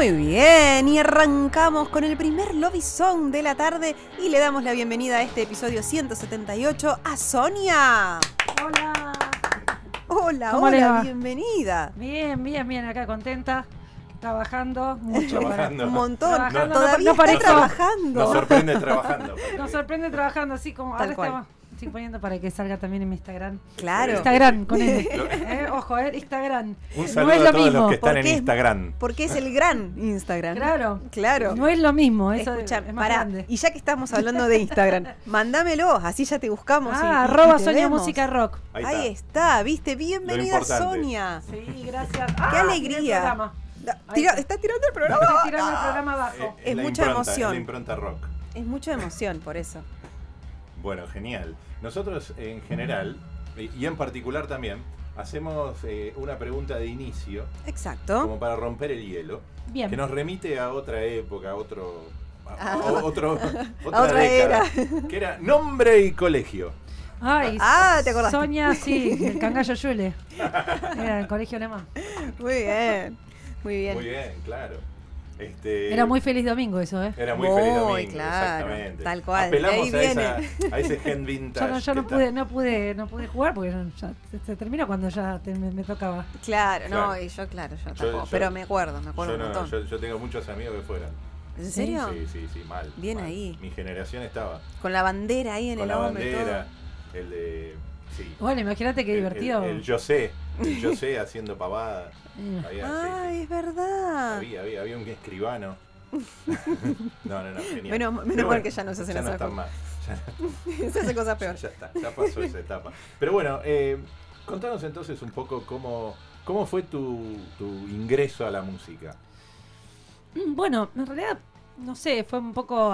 Muy bien, y arrancamos con el primer Lobby Song de la tarde y le damos la bienvenida a este episodio 178 a Sonia. Hola. Hola, ¿Cómo le hola, va? bienvenida. Bien, bien, bien, acá contenta, trabajando mucho. Trabajando. Un montón. Trabajando, Todavía no- no está parezco- trabajando. Nos sorprende trabajando. Nos sorprende trabajando así como Tal ahora cual. estamos estoy poniendo para que salga también en mi Instagram. Claro. Instagram con. Lo- Eh, Ojo, eh, Instagram. Un no es a lo todos mismo. los que están porque en es- Instagram. Porque es el gran Instagram. Claro. Claro. No es lo mismo, eso Escucha, es más pará, grande. y ya que estamos hablando de Instagram, mándamelo, así ya te buscamos. Ah, y- y arroba te Sonia vemos. Música Rock. Ahí Ahí está. está, viste, bienvenida. Sonia. Sí, gracias. Qué Ah, alegría. Da- Ahí tira- está. está tirando el programa. Estoy tirando el programa abajo. Es mucha impronta, emoción. es la impronta rock. Es mucha emoción por eso. Bueno, genial. Nosotros en general, y en particular también, hacemos eh, una pregunta de inicio, Exacto. como para romper el hielo, Bien. que nos remite a otra época, a otro... A, Ah. a otro, otra, otra década, que era nombre y colegio. Ay, Ah, ¿te acordaste? Sonia, sí, el cangallo Yule. Era el colegio alemán. Muy bien. Muy bien. Muy bien, claro. Este, Era muy feliz domingo eso, ¿eh? Era muy Muy, feliz domingo, claro, exactamente. tal cual, Apelamos a, esa- viene. a ese gen vintage. Yo no, yo no pude, está- no pude, no pude jugar porque ya, se, se termina cuando ya te- me, me tocaba. Claro, no, Claro. y yo, claro, yo Yo- tampoco. yo- pero me acuerdo, me acuerdo Yo, un no, montón. yo, yo tengo muchos amigos que fueran. ¿En serio? Sí, sí, sí, mal. Bien mal. ahí. Mi generación estaba Con la bandera ahí en con el la hombro y bandera, el de. Sí. Bueno, imagínate qué El- divertido. El, el yo sé, el yo sé haciendo pavada. Eh, Había, sí, sí. es verdad. había, había, había un escribano. no, no, no, genial. Menos- menos mal que ya no se hacen ya no están cosas. más. Ya, Se hace cosas peores. ya está, ya pasó esa etapa. Pero bueno, eh, contanos entonces un poco cómo, cómo fue tu, tu ingreso a la música. Bueno, en realidad, no sé, fue un poco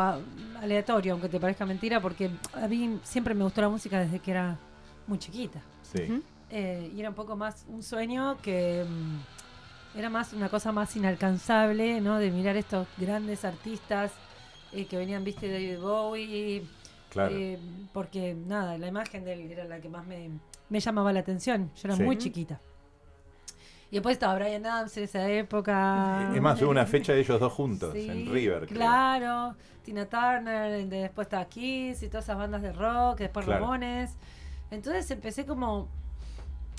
aleatorio, aunque te parezca mentira, porque a mí siempre me gustó la música desde que era muy chiquita. Sí. Eh, y era un poco más un sueño que mm, era más una cosa más inalcanzable, ¿no? De mirar estos grandes artistas eh, que venían, viste, David Bowie. Claro. eh, porque nada, la imagen de él era la que más me, me llamaba la atención. Yo era Sí. muy chiquita. Y después estaba Brian Adams en esa época. es más, hubo una fecha de ellos dos juntos Sí, en River. creo. Claro, Tina Turner, de- después estaba Kiss y todas esas bandas de rock, después Claro. Ramones. Entonces empecé como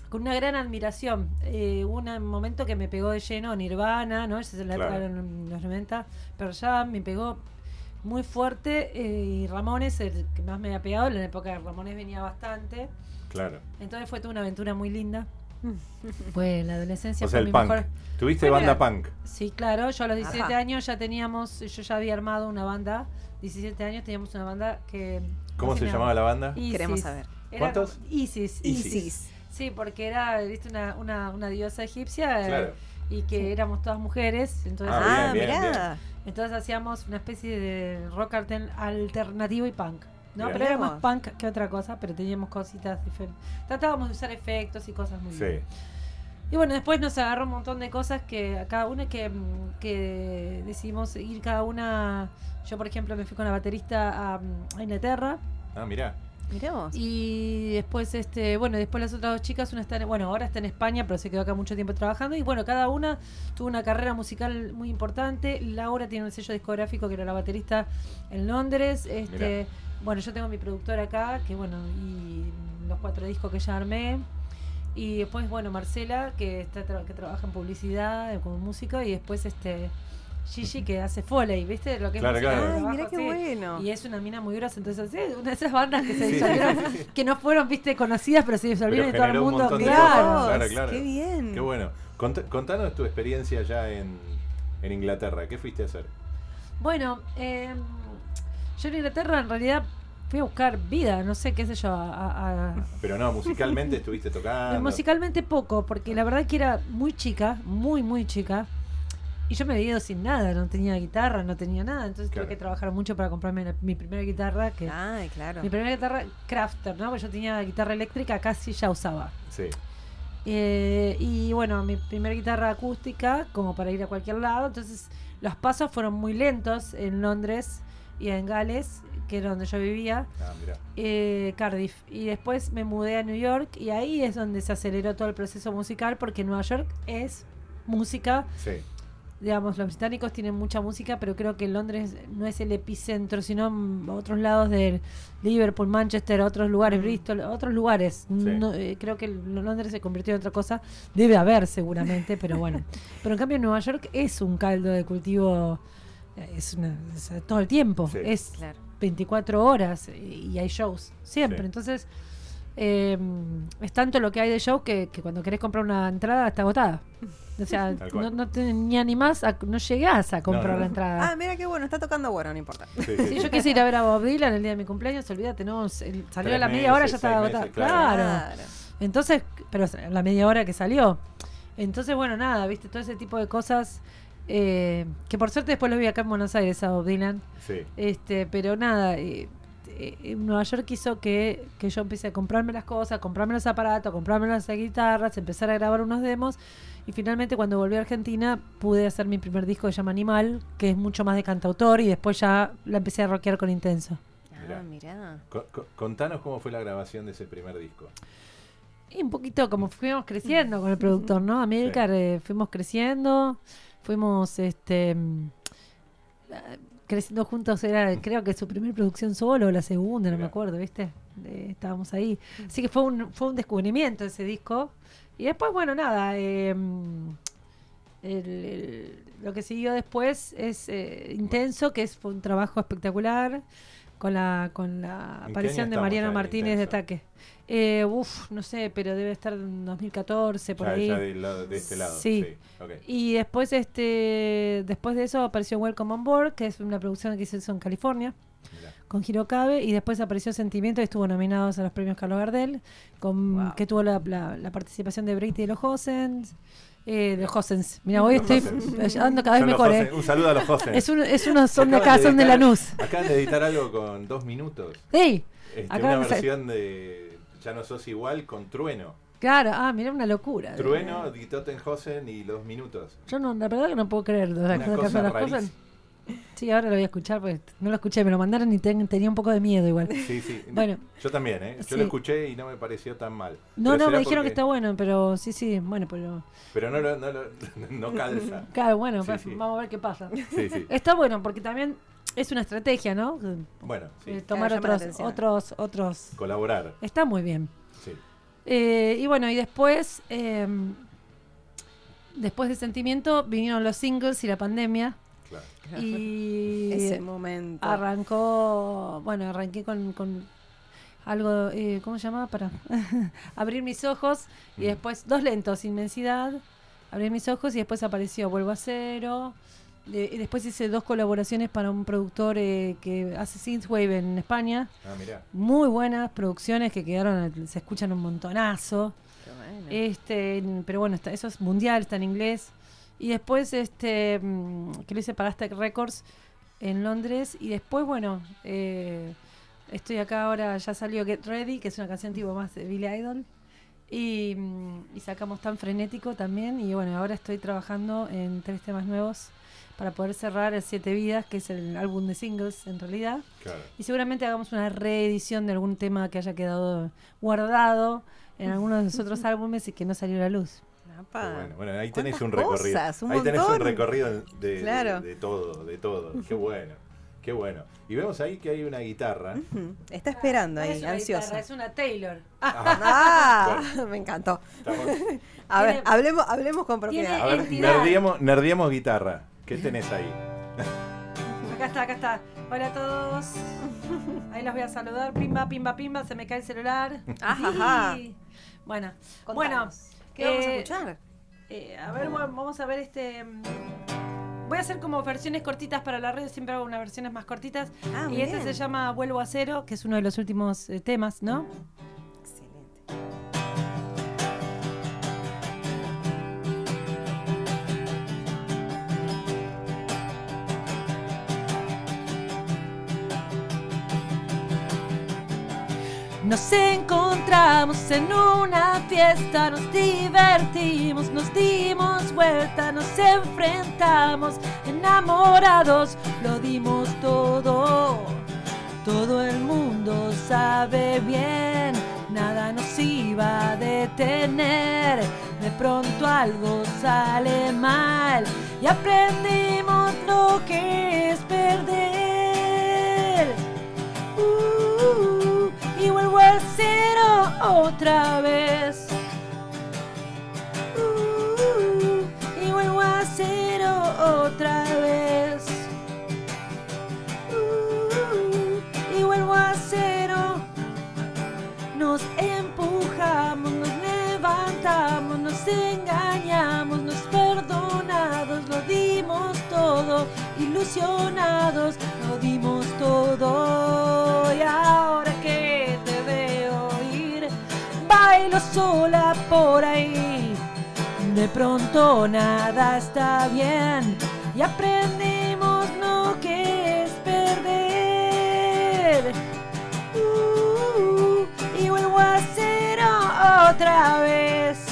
con una gran admiración. Eh, hubo un momento que me pegó de lleno Nirvana, ¿no? Esa es la época Claro. de los 90, pero ya me pegó muy fuerte eh, y Ramones, el que más me había pegado, en la época de Ramones venía bastante. Claro. Entonces fue toda una aventura muy linda. Pues la adolescencia O sea, fue el mi punk. mejor. Tuviste Fue banda punk. Sí, claro, yo a los 17 Ajá. años ya teníamos, yo ya había armado una banda, 17 años teníamos una banda que... ¿Cómo se llamaba la banda? Isis. Queremos saber. Era ¿Cuántos? Isis. Isis. Isis. Sí, porque era, viste, una, una, una diosa egipcia eh, Claro. y que éramos todas mujeres, entonces, Ah, Ah, bien, bien, mirá. entonces hacíamos una especie de rock alter- alternativo y punk. ¿no? Mirá. Pero era más punk que otra cosa, pero teníamos cositas diferentes. Tratábamos de usar efectos y cosas muy Sí. bien. Y bueno, después nos agarró un montón de cosas que a cada una que, mm, que decidimos ir cada una. Yo, por ejemplo, me fui con la baterista a, mm, a Inglaterra. Ah, mirá. Mirá vos. Y después, este, bueno, después las otras dos chicas, una está en, bueno, ahora está en España, pero se quedó acá mucho tiempo trabajando. Y bueno, cada una tuvo una carrera musical muy importante. Laura tiene un sello discográfico que era la baterista en Londres. Este, Mirá. bueno, yo tengo mi productora acá, que bueno, y los cuatro discos que ya armé. Y después, bueno, Marcela, que está tra- que trabaja en publicidad, como músico, y después este Gigi que hace foley, ¿viste? Lo que es Claro, de claro. Ay, trabajo, mirá qué sí. bueno. Y es una mina muy grosa, entonces sí, una de esas bandas que se disolvieron, que no fueron, viste, conocidas, pero se disolvieron y Pero todo el generó un mundo, montón de claro. cosas. Claro, claro. Qué bien. Qué bueno. Cont- contanos tu experiencia ya en, en Inglaterra. ¿Qué fuiste a hacer? Bueno, eh, yo en Inglaterra en realidad fui a buscar vida, no sé, qué sé yo, a- a- a- Pero no, musicalmente estuviste tocando. Musicalmente poco, porque la verdad que era muy chica, muy, muy chica. Y yo me había ido sin nada, no tenía guitarra, no tenía nada, entonces Claro. tuve que trabajar mucho para comprarme la- mi primera guitarra, que Ay, claro. mi primera guitarra Crafter, ¿no? Porque yo tenía guitarra eléctrica, casi ya usaba. Sí. Eh, y bueno, mi primera guitarra acústica, como para ir a cualquier lado. Entonces, los pasos fueron muy lentos en Londres y en Gales, que era donde yo vivía, Ah, eh, Cardiff. Y después me mudé a New York y ahí es donde se aceleró todo el proceso musical, porque Nueva York es música. Sí. Digamos, los británicos tienen mucha música, pero creo que Londres no es el epicentro, sino mm, otros lados de Liverpool, Manchester, otros lugares, Bristol, otros lugares. No, eh, creo que Londres se convirtió en otra cosa. Debe haber seguramente, pero bueno. pero en cambio Nueva York es un caldo de cultivo, eh, es, una- es, todo el tiempo. Sí. Es Claro. 24 horas y hay shows siempre. Sí. Entonces, eh, es tanto lo que hay de show que, que cuando querés comprar una entrada está agotada. O sea, no, no te ni animás, a, no llegás a comprar No, no, la entrada. Ah, mira qué bueno, está tocando bueno, no importa. Sí, sí, Si sí. yo quise ir a ver a Bob Dylan el día de mi cumpleaños, olvídate, no, el- salió Tres a la media hora, ya estaba agotada. claro. claro. Entonces, pero a la media hora que salió. Entonces, bueno, nada, viste, todo ese tipo de cosas. eh, que por suerte después lo vi acá en Buenos Aires a Bob Dylan. Sí. Este, pero nada, eh, eh, Nueva York quiso que, que yo empecé a comprarme las cosas, comprarme los aparatos, comprarme las guitarras, empezar a grabar unos demos. Y finalmente cuando volví a Argentina pude hacer mi primer disco que se llama Animal, que es mucho más de cantautor y después ya la empecé a rockear con Intenso. Ah, mirá. Co- co- contanos cómo fue la grabación de ese primer disco. Y un poquito como fuimos creciendo con el productor, ¿no? Amilcar, eh, fuimos creciendo, fuimos este mm, creciendo juntos, era creo que su primera producción solo, o la segunda, no me acuerdo, ¿viste? Eh, estábamos ahí. Así que fue un, fue un descubrimiento ese disco. Y después, bueno, nada, eh, el- el- lo que siguió después es eh, Intenso, que es, fue un trabajo espectacular. Con la, con la aparición de Mariano Martínez de? Ataque. Eh, uf, no sé, pero debe estar en 2014, por Ya, ahí. ya del lado- de este lado. Sí. Y después, este, después de eso apareció Welcome on Board, que es una producción que se hizo en California, Mirá. con Hirokabe, y después apareció Sentimiento, y estuvo nominado a los premios Carlos Gardel, con, Wow. que tuvo la, la- la participación de Brady de los Hossens. Eh, de los Hossens. Mira, hoy estoy Hossens. ando cada vez Son mejor. ¿eh? Un saludo a los Hosen. Es, un, es unos, son de acá, son de editar- Lanús. Acaban de editar algo con dos minutos. ¡Ey! Este, una de versión de Ya no sos igual con Trueno. Claro, ah, mira, una locura. Trueno, Die Tottenhausen y dos minutos. Yo no, la verdad que no puedo creer las Una cosa las. Sí, ahora lo voy a escuchar porque no lo escuché, me lo mandaron y ten- tenía un poco de miedo igual. Sí, sí. Bueno. Yo también, ¿eh? Yo Sí. lo escuché y no me pareció tan mal. No, Pero no, me dijeron porque- que está bueno, pero sí, sí, bueno, pero... Pero no, lo- no, lo- no calza. Claro, bueno, Sí, pues, sí. vamos a ver qué pasa. Sí, sí. Está bueno porque también es una estrategia, ¿no? Bueno, sí. Eh, tomar Claro, otros, otros, otros... Colaborar. Está muy bien. Sí. Eh, y bueno, y después, eh, después de Sentimiento, vinieron los singles y la pandemia. Claro. Y Ese momento. arrancó, bueno, arranqué con, con algo, eh, ¿cómo se llama? Para abrir mis ojos y Mm. después dos lentos, inmensidad, abrir mis ojos y después apareció Vuelvo a Cero. De- y después hice dos colaboraciones para un productor eh, que hace synthwave en España. Ah, mirá. Muy buenas producciones que quedaron, se escuchan un montonazo. Qué bueno. Este, pero bueno, está, eso es mundial, está en inglés. Y después, este, mm, que lo hice para Aztec Records en Londres. Y después, bueno, eh, estoy acá ahora, ya salió Get Ready, que es una canción tipo más de Billy Idol. Y, mm, y sacamos Tan Frenético también. Y bueno, ahora estoy trabajando en tres temas nuevos para poder cerrar el Siete Vidas, que es el álbum de singles en realidad. Claro. Y seguramente hagamos una reedición de algún tema que haya quedado guardado en algunos de los otros álbumes y que no salió a la luz. Bueno. Bueno, ahí tenés un ¿Cuántas recorrido. cosas? Un ahí tenés un montón. recorrido de, Claro. de todo, de todo. Qué bueno. Qué bueno. Y vemos ahí que hay una guitarra. Está esperando No ahí, es ansiosa. guitarra, es una Taylor. Ah, me encantó. Estamos- A ver, hablemos, hablemos con propiedad. A ver, nerdiemos, nerdiemos guitarra. ¿Qué tenés ahí? Acá está, acá está. Hola a todos. Ahí los voy a saludar. Pimba, pimba, pimba. Se me cae el celular. Ajá, Bueno, Contanos. bueno. ¿Qué vamos a eh, escuchar? eh, a ver, vamos a ver este. mm, Voy a hacer como versiones cortitas para la red. Siempre hago unas versiones más cortitas. Ah, y este se llama Vuelvo a Cero, que es uno de los últimos eh, temas, ¿no? Nos encontramos en una fiesta, nos divertimos, nos dimos vuelta, nos enfrentamos, enamorados, lo dimos todo. Todo el mundo sabe bien, nada nos iba a detener. De pronto algo sale mal y aprendimos lo que es perder. Otra vez. Uh, y vuelvo a cero otra vez. Uh, y vuelvo a cero. Nos empujamos, nos levantamos, nos engañamos, nos perdonados, lo dimos todo, ilusionados, lo dimos sola por ahí. De pronto nada está bien y aprendimos lo que es perder. Uh, y vuelvo a cero otra vez.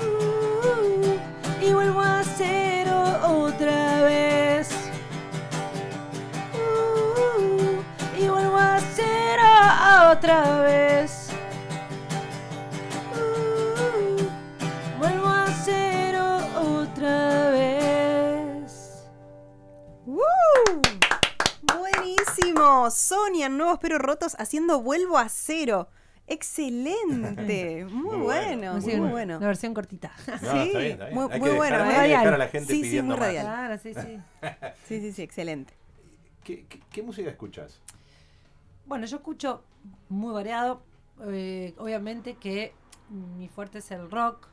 Uh, y vuelvo a cero otra vez. Uh, y vuelvo a cero otra vez. Buenísimo. Sonia, en Nuevos Pero Rotos haciendo Vuelvo a Cero. Excelente. Muy, Muy bueno, bueno, muy, muy bueno. La versión cortita. No, Sí, está bien, está bien. muy- Hay muy que bueno, ¿eh? que dejar a la Radial. gente Sí, sí, muy radial. Claro, sí, sí. Sí, sí, sí, excelente. ¿Qué, qué, qué música escuchas? Bueno, yo escucho muy variado. eh, obviamente que mi fuerte es el rock.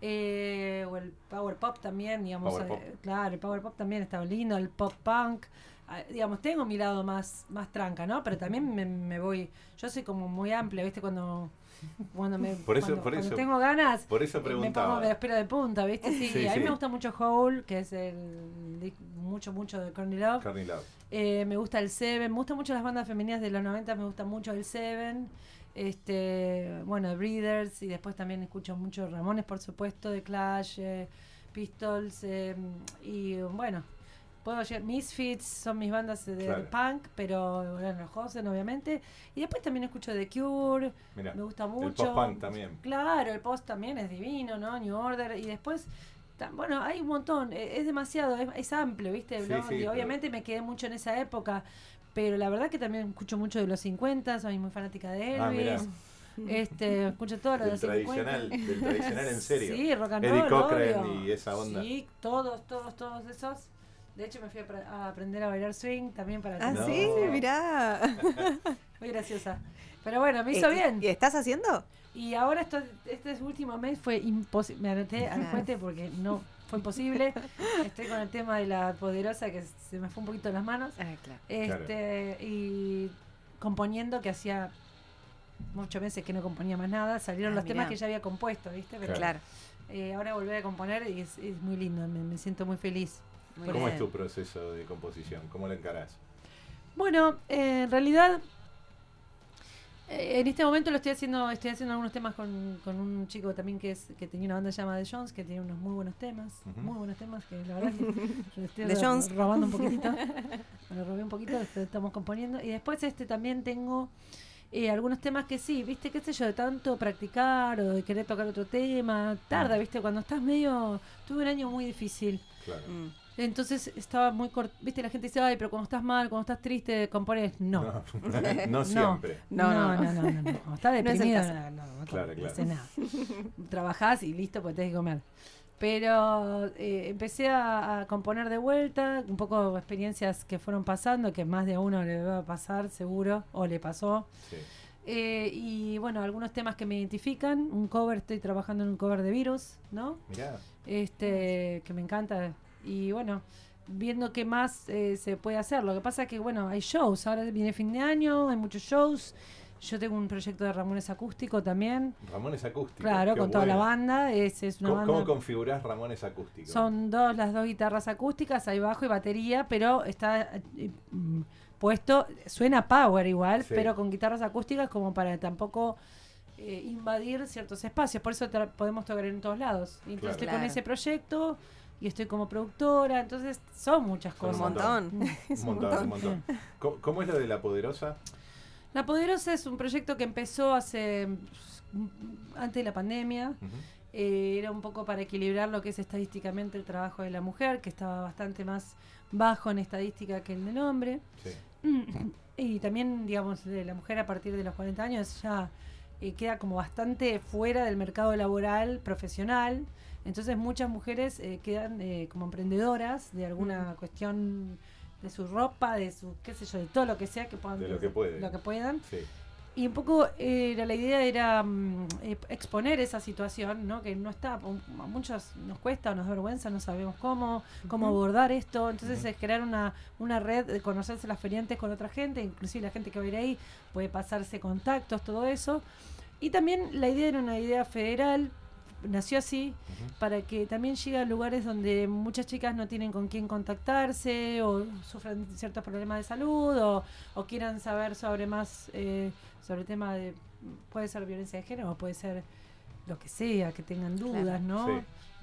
Eh, o el power pop también, digamos. Power pop. eh, claro, el power pop también está lindo, el pop punk. ah, digamos, tengo mi lado más, más tranca, ¿no? Pero también me, me voy. Yo soy como muy amplia, ¿viste? Cuando. Cuando, me, Por eso- cuando- por cuando eso- tengo ganas, Por eso me pongo me pelos de punta, ¿viste? Sí, Sí, a mí sí. me gusta mucho Hole, que es el mucho, mucho de Courtney Love. Love. Eh, me gusta el Seven, me gustan mucho las bandas femeninas de los 90, me gusta mucho el Seven, este, bueno, Breeders, y después también escucho mucho Ramones, por supuesto, de Clash, eh, Pistols, eh, y bueno, puedo llegar, Misfits son mis bandas de Claro. punk, pero bueno, los Hosen, obviamente, y después también escucho The Cure, me gusta el mucho. pop-punk también. Claro, el post también es divino, ¿no? New Order. Y después, bueno, hay un montón. eh, Es demasiado, es, es amplio, ¿viste? Sí, ¿no? sí, y pero- obviamente me quedé mucho en esa época. Pero la verdad que también escucho mucho de los 50, soy muy fanática de Ah. Elvis. este, escucho todo lo de Del los 50. tradicional, del tradicional en serio. Sí, rock and Eddie roll, Cochran obvio. y esa onda. Sí, todos, todos, todos esos. De hecho, me fui a, apre- a aprender a bailar swing también para Ah, No. sí, mirá. Muy graciosa. Pero bueno, me hizo Eh, bien. ¿Y estás haciendo? Y ahora esto, este último mes fue imposible. Me anoté al Ah. porque no fue imposible. Estoy con el tema de la poderosa que se me fue un poquito de las manos. Ah, claro. Este, y componiendo que hacía muchos meses que no componía más nada. Salieron Ah, los temas que ya había compuesto, ¿viste? Pero Claro. Eh, ahora volví a componer y es, es muy lindo. Me, me siento muy feliz. Muy ¿Cómo bien. es tu proceso de composición? ¿Cómo lo encarás? Bueno, eh, en realidad, en este momento lo estoy haciendo, estoy haciendo algunos temas con, con un chico también que es que tenía una banda llamada The Jones, que tiene unos muy buenos temas, muy buenos temas, que la verdad que yo estoy The ro- Jones. robando un poquitito, me lo robé un poquito, lo estamos componiendo. Y después este también tengo eh, algunos temas que sí, viste, qué sé yo, de tanto practicar o de querer tocar otro tema, tarda, viste, cuando estás medio, tuve un año muy difícil. Claro. Mm. Entonces estaba muy corto. Viste, la gente dice, ay, pero cuando estás mal, cuando estás triste, compones. No. No, no siempre. No, No, no, no, no, no, estás deprimido, no, no, no, Claro, no claro. haces nada. Trabajás y listo, pues tenés que comer. Pero eh, empecé a, a componer de vuelta, un poco experiencias que fueron pasando, que más de a uno le va a pasar seguro, o le pasó. Sí. Eh, y bueno, algunos temas que me identifican. Un cover, estoy trabajando en un cover de Virus, ¿no? Mirá, este que me encanta y bueno viendo qué más eh, se puede hacer lo que pasa es que bueno hay shows ahora viene fin de año hay muchos shows yo tengo un proyecto de Ramones acústico también Ramones acústico. claro qué con toda la banda es, es una ¿Cómo, banda cómo configurás Ramones acústico? son dos las dos guitarras acústicas hay bajo y batería pero está eh, mm, puesto, suena power igual, Sí. pero con guitarras acústicas como para tampoco eh, invadir ciertos espacios. Por eso podemos tocar en todos lados. Y entonces Claro. con Claro. ese proyecto y estoy como productora, entonces son muchas Son Un cosas. montón. montón. Es Un montón, un montón. ¿Cómo, cómo es lo de la poderosa? La Poderosa es un proyecto que empezó hace mm, antes de la pandemia. Eh, era un poco para equilibrar lo que es estadísticamente el trabajo de la mujer, que estaba bastante más bajo en estadística que el del hombre. Sí. Y también, digamos, de la mujer a partir de los 40 años ya eh, queda como bastante fuera del mercado laboral profesional. Entonces muchas mujeres eh, quedan eh, como emprendedoras de alguna cuestión de su ropa, de su, qué sé yo, de todo lo que sea que puedan. De lo que pueden. Lo que puedan. Sí. Y un poco era la idea era mm, eh, exponer esa situación, ¿no? Que no está, a muchos nos cuesta o nos da vergüenza, no sabemos cómo, cómo abordar esto. Entonces es crear una, una red de conocerse las feriantes con otra gente, inclusive la gente que va a ir ahí puede pasarse contactos, todo eso. Y también la idea era una idea federal, nació así, para que también llegue a lugares donde muchas chicas no tienen con quién contactarse o sufren ciertos problemas de salud o, o quieran saber sobre más eh, sobre el tema de puede ser violencia de género o puede ser lo que sea que tengan dudas Claro. no Sí.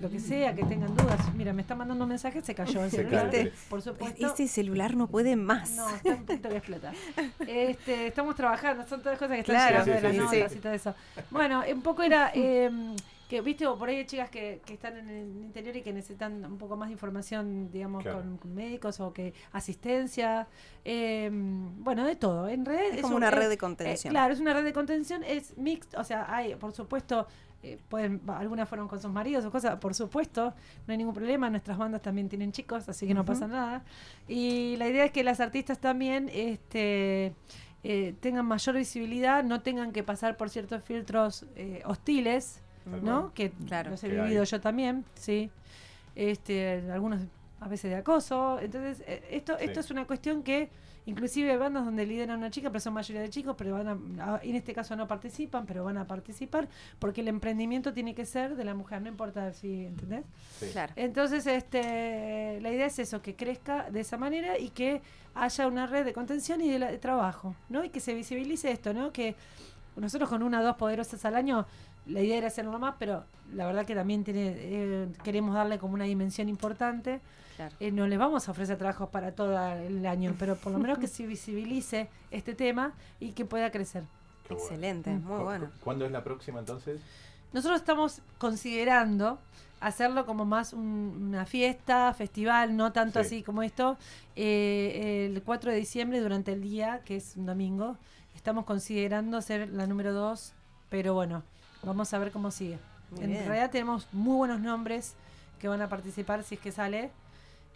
lo que sea que tengan dudas mira me está mandando un mensaje se cayó el Se celular cae. por supuesto Este celular no puede más. no, está un punto que explota. Este, estamos trabajando, son todas cosas que están Claro, llegando sí, de las notas sí. y todo eso. Bueno, un poco era eh, que, viste, o por ahí hay chicas que, que están en el interior y que necesitan un poco más de información, digamos, Claro. con, con médicos o que asistencia. eh, bueno, de todo. En red Es como un- una red de eh, contención. claro, es una red de contención, es mixta, o sea, hay, por supuesto, eh, pueden, algunas fueron con sus maridos o cosas, por supuesto, no hay ningún problema, nuestras bandas también tienen chicos, así que no pasa nada. Y la idea es que las artistas también este, eh, tengan mayor visibilidad, no tengan que pasar por ciertos filtros eh, hostiles, ¿no? Que Claro. los he vivido yo también, sí. Este, algunos a veces de acoso. Entonces, eh, esto, esto es una cuestión que inclusive hay bandas donde lideran una chica, pero son mayoría de chicos, pero van a, a- en este caso no participan, pero van a participar, porque el emprendimiento tiene que ser de la mujer, no importa si, ¿entendés? Sí. Claro. Entonces, este, la idea es eso, que crezca de esa manera y que haya una red de contención y de, la- de trabajo, ¿no? Y que se visibilice esto, ¿no? Que nosotros con una o dos poderosas al año, la idea era hacerlo más, pero la verdad que también tiene, eh, queremos darle como una dimensión importante. Claro. Eh, no les vamos a ofrecer trabajos para todo el año, pero por lo menos que se visibilice este tema y que pueda crecer. Qué. Excelente, Mm. muy ¿Cu- bueno. cu- ¿Cuándo es la próxima entonces? Nosotros estamos considerando hacerlo como más un- una fiesta, festival, no tanto Sí. así como esto, eh, el 4 de diciembre durante el día, que es un domingo. Estamos considerando ser la número 2, pero bueno, vamos a ver cómo sigue. Muy en bien. realidad tenemos muy buenos nombres que van a participar si es que sale.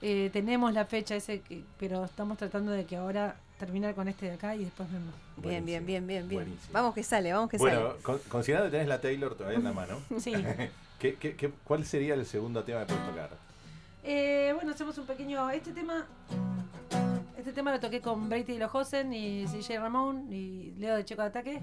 Eh, tenemos la fecha ese, que- pero estamos tratando de que ahora terminar con este de acá y después vemos. Bien, bien, bien, bien, bien. buenísimo. Vamos que sale, vamos que Bueno, con- considerando que tenés la Taylor todavía en la mano, Sí. ¿qué, qué, qué- cuál sería el segundo tema que puedes tocar? Eh, bueno, hacemos un pequeño. Este tema. Este tema lo toqué con Brady y Lojosen y CJ Ramón y Leo de Checo de Ataque.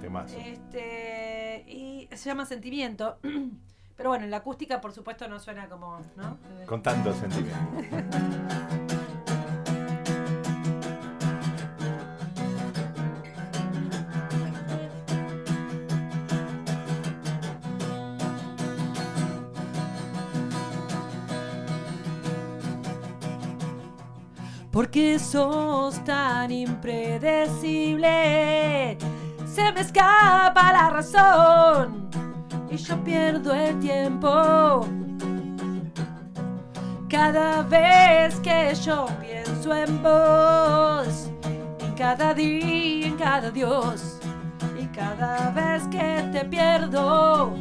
Temazo. Este. Y se llama Sentimiento. Pero bueno, en la acústica, por supuesto, no suena como. ¿no? Con tanto sentimiento. Porque sos tan impredecible. Se me escapa la razón y yo pierdo el tiempo. Cada vez que yo pienso en vos, en cada día, en cada Dios, y cada vez que te pierdo,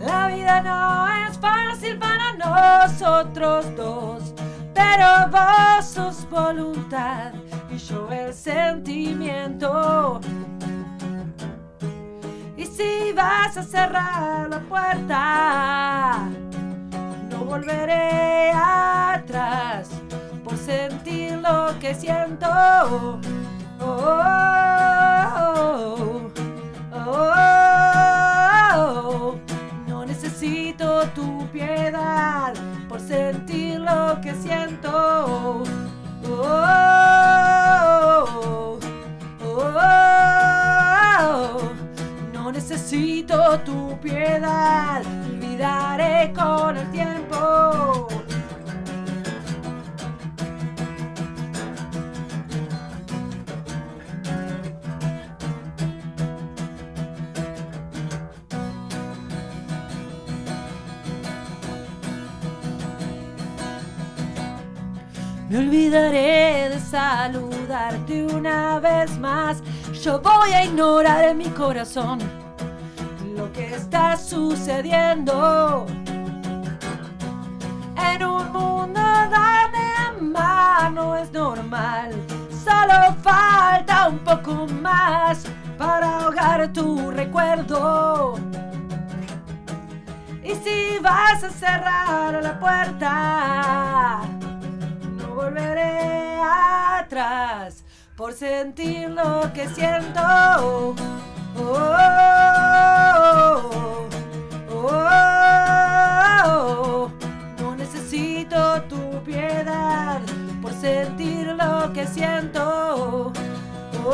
la vida no es fácil para nosotros dos, pero vos sos voluntad y yo el sentimiento. Y si vas a cerrar la puerta, no volveré atrás por sentir lo que siento. Oh, oh, oh, voy a ignorar en mi corazón lo que está sucediendo. En un mundo donde amar no es normal. Solo falta un poco más para ahogar tu recuerdo. Y si vas a cerrar la puerta, no volveré atrás por sentir lo que siento. Oh, oh, oh, oh. No necesito tu piedad por sentir lo que siento. Oh,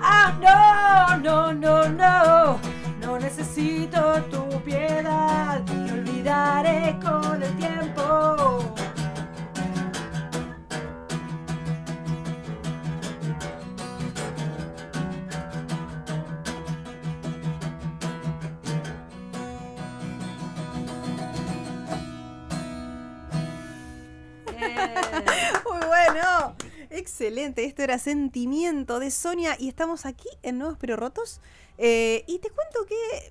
ah, no, no, no, no. No necesito tu piedad. Te olvidaré con el tiempo. Excelente. Esto era Sentimiento de Sonia y estamos aquí en Nuevos Pero Rotos. Eh, y te cuento que eh,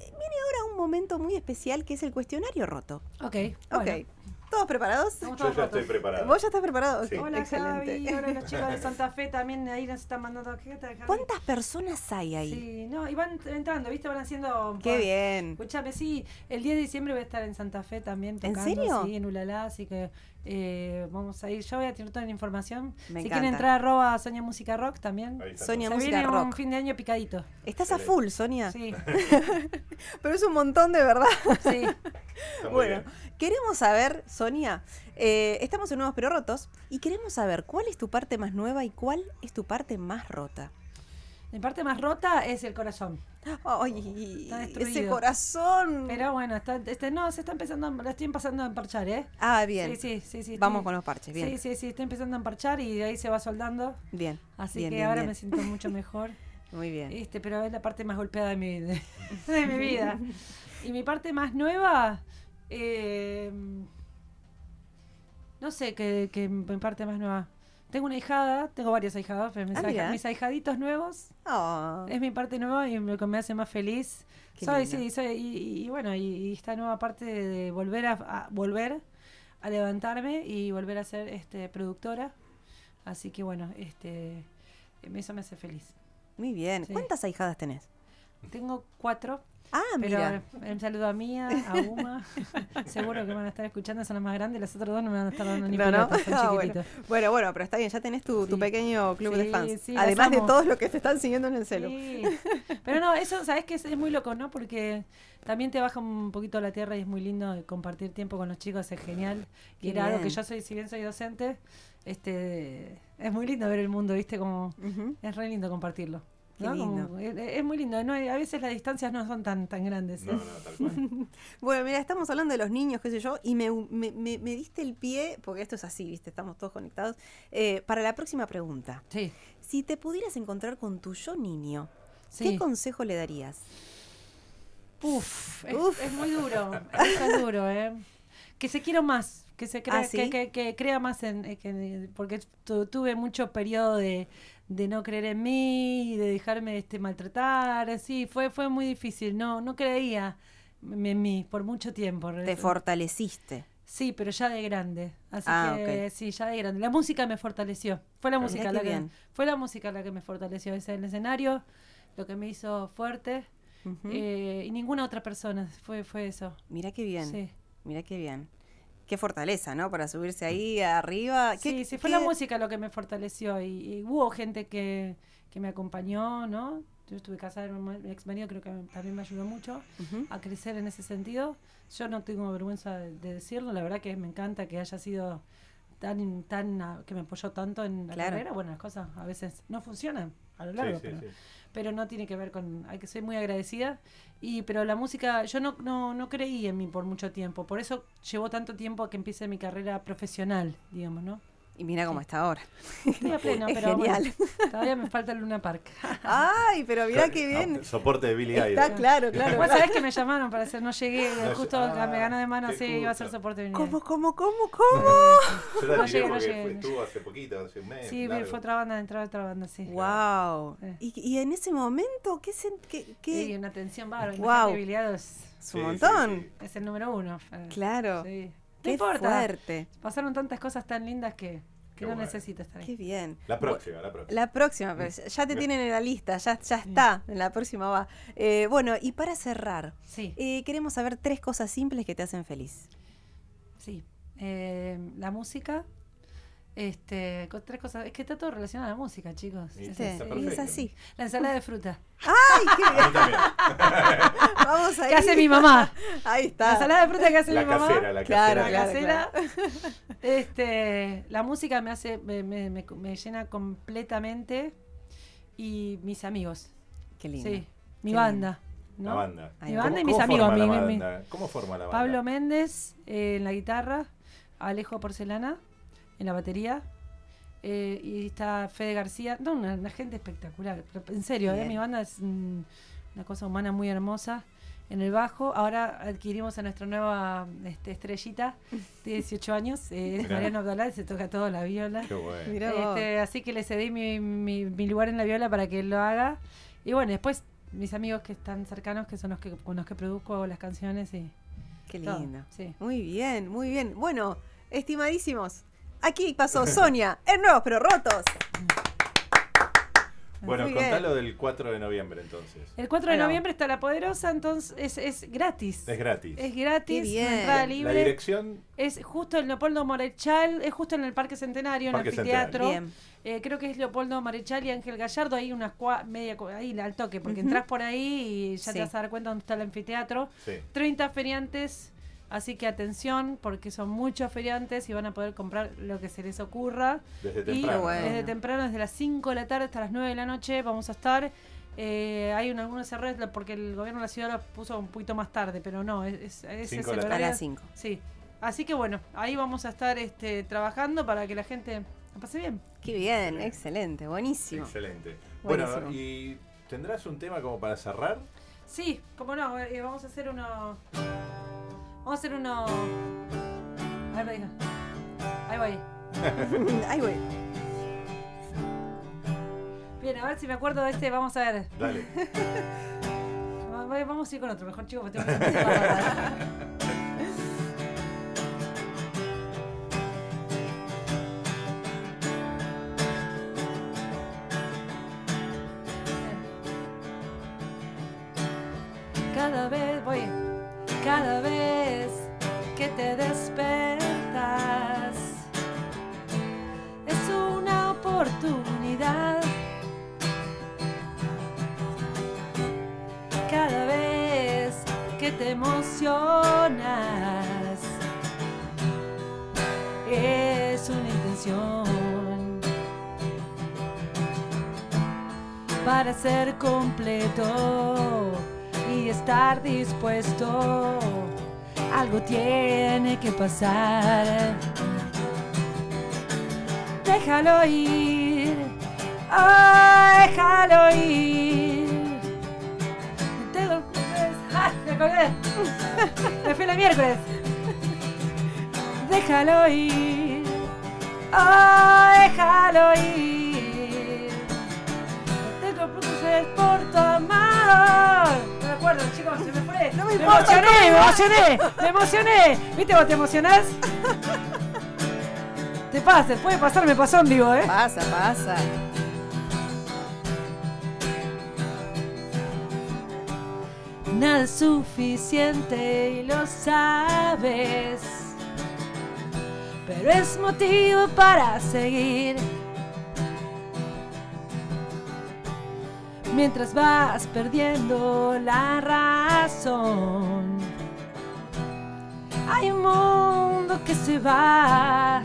viene ahora un momento muy especial que es el cuestionario roto. ok, Ok. bueno. ¿Todos preparados? Yo todos ya rotos. estoy preparado. ¿Vos ya estás preparado? Sí. Hola Excelente. Javi, hola los chicos de Santa Fe también ahí nos están mandando ¿qué tal, Javi? ¿Cuántas personas hay ahí? Sí, no, y van entrando, ¿viste? Van haciendo... Qué bien. Escúchame, sí, el 10 de diciembre voy a estar en Santa Fe también ¿En tocando. serio? Sí, en Ulalá, así que eh, vamos a ir. Ya voy a tener toda la información. Me si encanta. quieren entrar, arroba Sonia Música Rock también. Sonia Se Música viene un Rock. fin de año picadito. Estás a full, Sonia. Sí, Pero es un montón de verdad. sí. Bueno, bien. queremos saber, Sonia, eh, estamos en Nuevos Pero Rotos y queremos saber cuál es tu parte más nueva y cuál es tu parte más rota. Mi parte más rota es el corazón. Ay, Está ese corazón. Pero bueno, está, este, no, se está empezando, a- la estoy empezando a emparchar, ¿eh? Ah, bien. Sí, sí, sí. sí Vamos estoy- con los parches, bien. Sí, sí, sí, estoy empezando a emparchar y de ahí se va soldando. Bien. Así bien, que bien, ahora bien. me siento mucho mejor. Muy bien. Este, pero es la parte más golpeada de mi, de, de mi vida. Y mi parte más nueva, eh, no sé qué, qué parte más nueva. Tengo una hijada, tengo pero mis, Ah, ahija- mis ahijaditos nuevos Oh, es mi parte nueva y lo que me hace más feliz. Qué Soy, sí, soy, y, y- y bueno, y, y esta nueva parte de, de volver a, a- volver a levantarme y volver a ser este productora. Así que bueno, este eso me hace feliz. muy bien. Sí. ¿Cuántas ahijadas tenés? Tengo cuatro, Ah, pero mira. un saludo a Mía, a Uma. Seguro que van a estar escuchando, son las más grandes. Las otras dos no me van a estar dando ni No, no. Ah, bueno. bueno, bueno, pero está bien, ya tenés tu, pequeño club de fans. sí, Además de todos los que te están siguiendo en el celu. Sí. Pero no, eso, ¿sabes que es, es muy loco, ¿no? Porque también te baja un poquito la tierra y es muy lindo compartir tiempo con los chicos, es genial. Y era algo que yo soy, si bien soy docente, este es muy lindo ver el mundo, ¿viste? Como es re lindo compartirlo. Lindo. es, es muy lindo, ¿no? A veces las distancias no son tan, tan grandes. ¿eh? No, no, tal cual. Bueno, mira, estamos hablando de los niños, qué sé yo, y me, me- me- me diste el pie, porque esto es así, ¿viste? Estamos todos conectados, eh, para la próxima pregunta. Sí, Si te pudieras encontrar con tu yo niño, sí. ¿qué consejo le darías? Uf, es, Uf. es muy duro, es duro, ¿eh? Que se quiera más, que se crea, ¿Ah, sí? que, que- que crea más en, eh, que- porque tu- tuve mucho periodo de, de no creer en mí, y de dejarme este maltratar, sí, fue, fue muy difícil, no, no creía en mí por mucho tiempo. Te fortaleciste. Sí, pero ya de grande. Así Ah, que sí, ya de grande. La música me fortaleció. Fue la Mirá música la que bien. fue la música la que me fortaleció. Ese el escenario, lo que me hizo fuerte. Eh, y ninguna otra persona. Fue, fue eso. Mira qué bien, Sí. mira qué bien. Qué fortaleza, ¿no? Para subirse ahí arriba. ¿Qué- Sí, sí, fue qué- la música lo que me fortaleció. Y, y hubo gente que, que me acompañó, ¿no? Yo estuve casada, mi mi ex marido creo que también me ayudó mucho a crecer en ese sentido. Yo no tengo vergüenza de, de decirlo, la verdad que me encanta que haya sido tan, tan, ah, que me apoyó tanto en la Claro. carrera, bueno, las cosas a veces no funcionan a lo Sí, largo, sí, pero, sí. Pero no tiene que ver con, hay que ser muy agradecida. Y, pero la música, yo no, no, no creí en mí por mucho tiempo, por eso llevó tanto tiempo a que empiece mi carrera profesional, digamos, ¿no? Y mira cómo está ahora. Estoy a pleno, Es pero bueno, genial. todavía me falta el Luna Park. Ay, pero mira qué bien. Ah, Soporte de Billy Está Idol. claro, claro. Vos sabés que me llamaron para hacer, no llegué, No, justo ah, me ganó de mano, qué sí, iba a hacer justo. soporte de ¿Cómo, cómo, cómo, cómo? Yo la No llegué, no llegué, estuvo hace poquito, hace un mes. Sí, largo. fue otra banda, entró otra banda, sí. Wow. Eh. ¿Y, y en ese momento qué se qué, qué- Sí, una tensión bárbara. Wow. Habilidad es, un sí, montón? sí. es el número uno. eh, Claro. Sí. Qué importa. fuerte. Pasaron tantas cosas tan lindas que, que no bueno. necesito estar ahí. Qué bien. La próxima, la próxima. La próxima, pero ya te tienen en la lista, ya, ya está, en la próxima va. Eh, bueno, y para cerrar, Sí, eh, queremos saber tres cosas simples que te hacen feliz. sí. Eh, la música, este, con tres cosas. Es que está todo relacionado a la música, chicos. Sí. Y es así. La ensalada de fruta. ¡Ay, qué A. Vamos ahí. ¿Qué hace mi mamá? Ahí La está. ensalada de fruta que hace La mi mamá. casera, la Claro, casera. la claro. casera. Este, la música me hace, me, me- me- me llena completamente y mis amigos. Qué lindo. Sí, mi Qué banda. ¿no? La banda. Mi ¿Cómo- banda y mis amigos, la mi- mi-? ¿Cómo forma la banda? Pablo Méndez eh, en la guitarra, Alejo Porcelana en la batería. eh, y está Fede García, no, una, una gente espectacular, pero en serio, eh, mi banda es mm, una cosa humana muy hermosa. En el bajo, ahora adquirimos a nuestra nueva este, estrellita, de 18 años, eh, es. Mariano Abdalá, se toca todo la viola. Qué bueno. Este, así que le cedí mi, mi- mi lugar en la viola para que él lo haga. Y bueno, después mis amigos que están cercanos, que son los que con los que produzco hago las canciones y Qué todo, lindo. sí. Muy bien, muy bien. Bueno, estimadísimos, aquí pasó Sonia en Nuevos Pero Rotos. Bueno, Muy bien. contalo del 4 de noviembre entonces. El 4 de noviembre está La Poderosa, entonces es, es gratis. Es gratis. Es gratis, entrada La libre. dirección, Es justo el Leopoldo Marechal, es justo en el Parque Centenario, en el anfiteatro. Eh, creo que es Leopoldo Marechal y Ángel Gallardo, ahí unas cua- media, ahí al toque, porque entras por ahí y ya Sí. te vas a dar cuenta dónde está el anfiteatro. sí. 30 feriantes, así que atención, porque son muchos feriantes y van a poder comprar lo que se les ocurra. Desde Y temprano. bueno. desde temprano, desde las 5 de la tarde hasta las 9 de la noche, vamos a estar. Eh, hay un- algunos errores porque el gobierno de la ciudad lo puso un poquito más tarde, pero no, es, es- ese es Cinco el de la A horario. las 5. Sí. Así que bueno, ahí vamos a estar este, trabajando para que la gente la pase bien. Qué bien, excelente, buenísimo. Excelente. Buenísimo. Bueno, ¿y tendrás un tema como para cerrar? Sí, como no, eh, vamos a hacer uno. Vamos a hacer uno. A ver, venga. Ahí voy. Ahí voy. Bien, a ver si me acuerdo de este, vamos a ver. Dale. Va- va- Vamos a ir con otro, mejor chicos, porque tengo que para ser completo y estar dispuesto. Algo tiene que pasar. Déjalo ir. Oh, déjalo ir. Te lo- ¡Ah! Me acordé. Me fui el miércoles. Déjalo ir. Oh, déjalo ir. Amor. No me acuerdo, chicos, se me fue. No me me importa, emocioné, me emocioné, me emocioné. ¿Viste vos te emocionás? Te pasa, puede pasar, me pasó en vivo, ¿eh? Pasa, pasa. Nada es suficiente y lo sabes. Pero es motivo para seguir. Mientras vas perdiendo la razón. Hay un mundo que se va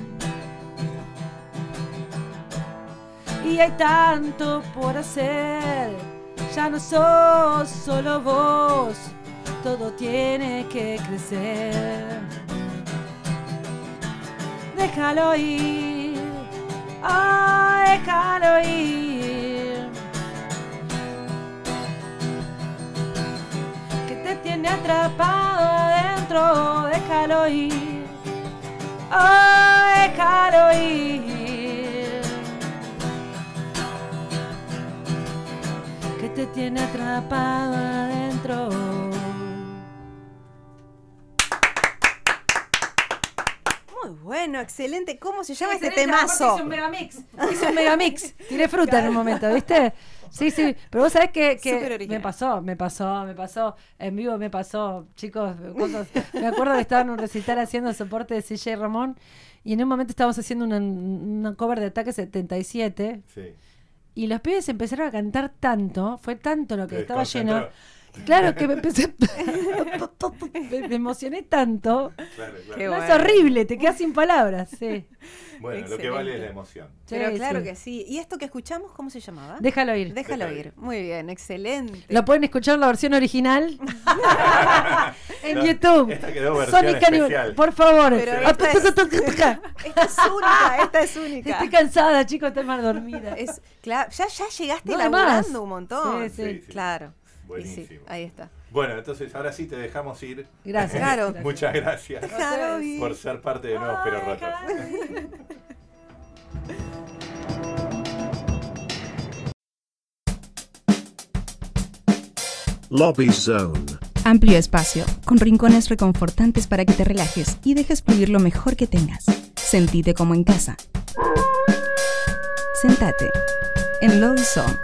y hay tanto por hacer. Ya no sos solo vos, todo tiene que crecer. Déjalo ir, ah, déjalo ir. Tiene atrapado adentro, déjalo ir, ah, déjalo ir. Que te tiene atrapado adentro. Muy bueno, excelente. ¿Cómo se llama este Excelente, aparte temazo? Hice un megamix. Hice un megamix. Tiré fruta en un momento, ¿viste? Sí, sí. Pero vos sabés que, me pasó, me pasó, me pasó. En vivo me pasó, chicos. cosas- Me acuerdo que estaba en un recital haciendo soporte de CJ Ramón. Y en un momento estábamos haciendo una, una cover de Ataque 77. Sí. Y los pibes empezaron a cantar tanto. Fue tanto lo que Te estaba lleno. Claro que me empecé. me, me emocioné tanto. Claro, claro. Qué No, bueno. Es horrible, te quedas sin palabras. Sí. Bueno, lo que vale es la emoción. Pero Sí, claro sí. que sí. ¿Y esto que escuchamos, cómo se llamaba? Déjalo ir. Déjalo Déjalo ir. ir. Muy bien, excelente. Lo pueden escuchar en la versión original en No, YouTube. esta quedó versión Sonic Animal, especial. por favor. Pero esta es única, esta es única. Estoy cansada, chicos, estoy mal dormida. Es, claro, ya, ya llegaste No, laburando más. un montón. Sí, sí. Sí, sí. Claro. Buenísimo. sí, ahí está. Bueno, entonces ahora sí te dejamos ir. Gracias. Claro. Muchas gracias por ser parte de Nuevos Pero Rotos. Lobby Zone. Amplio espacio, con rincones reconfortantes para que te relajes y dejes fluir lo mejor que tengas. Sentite como en casa. Sentate en Lobby Zone.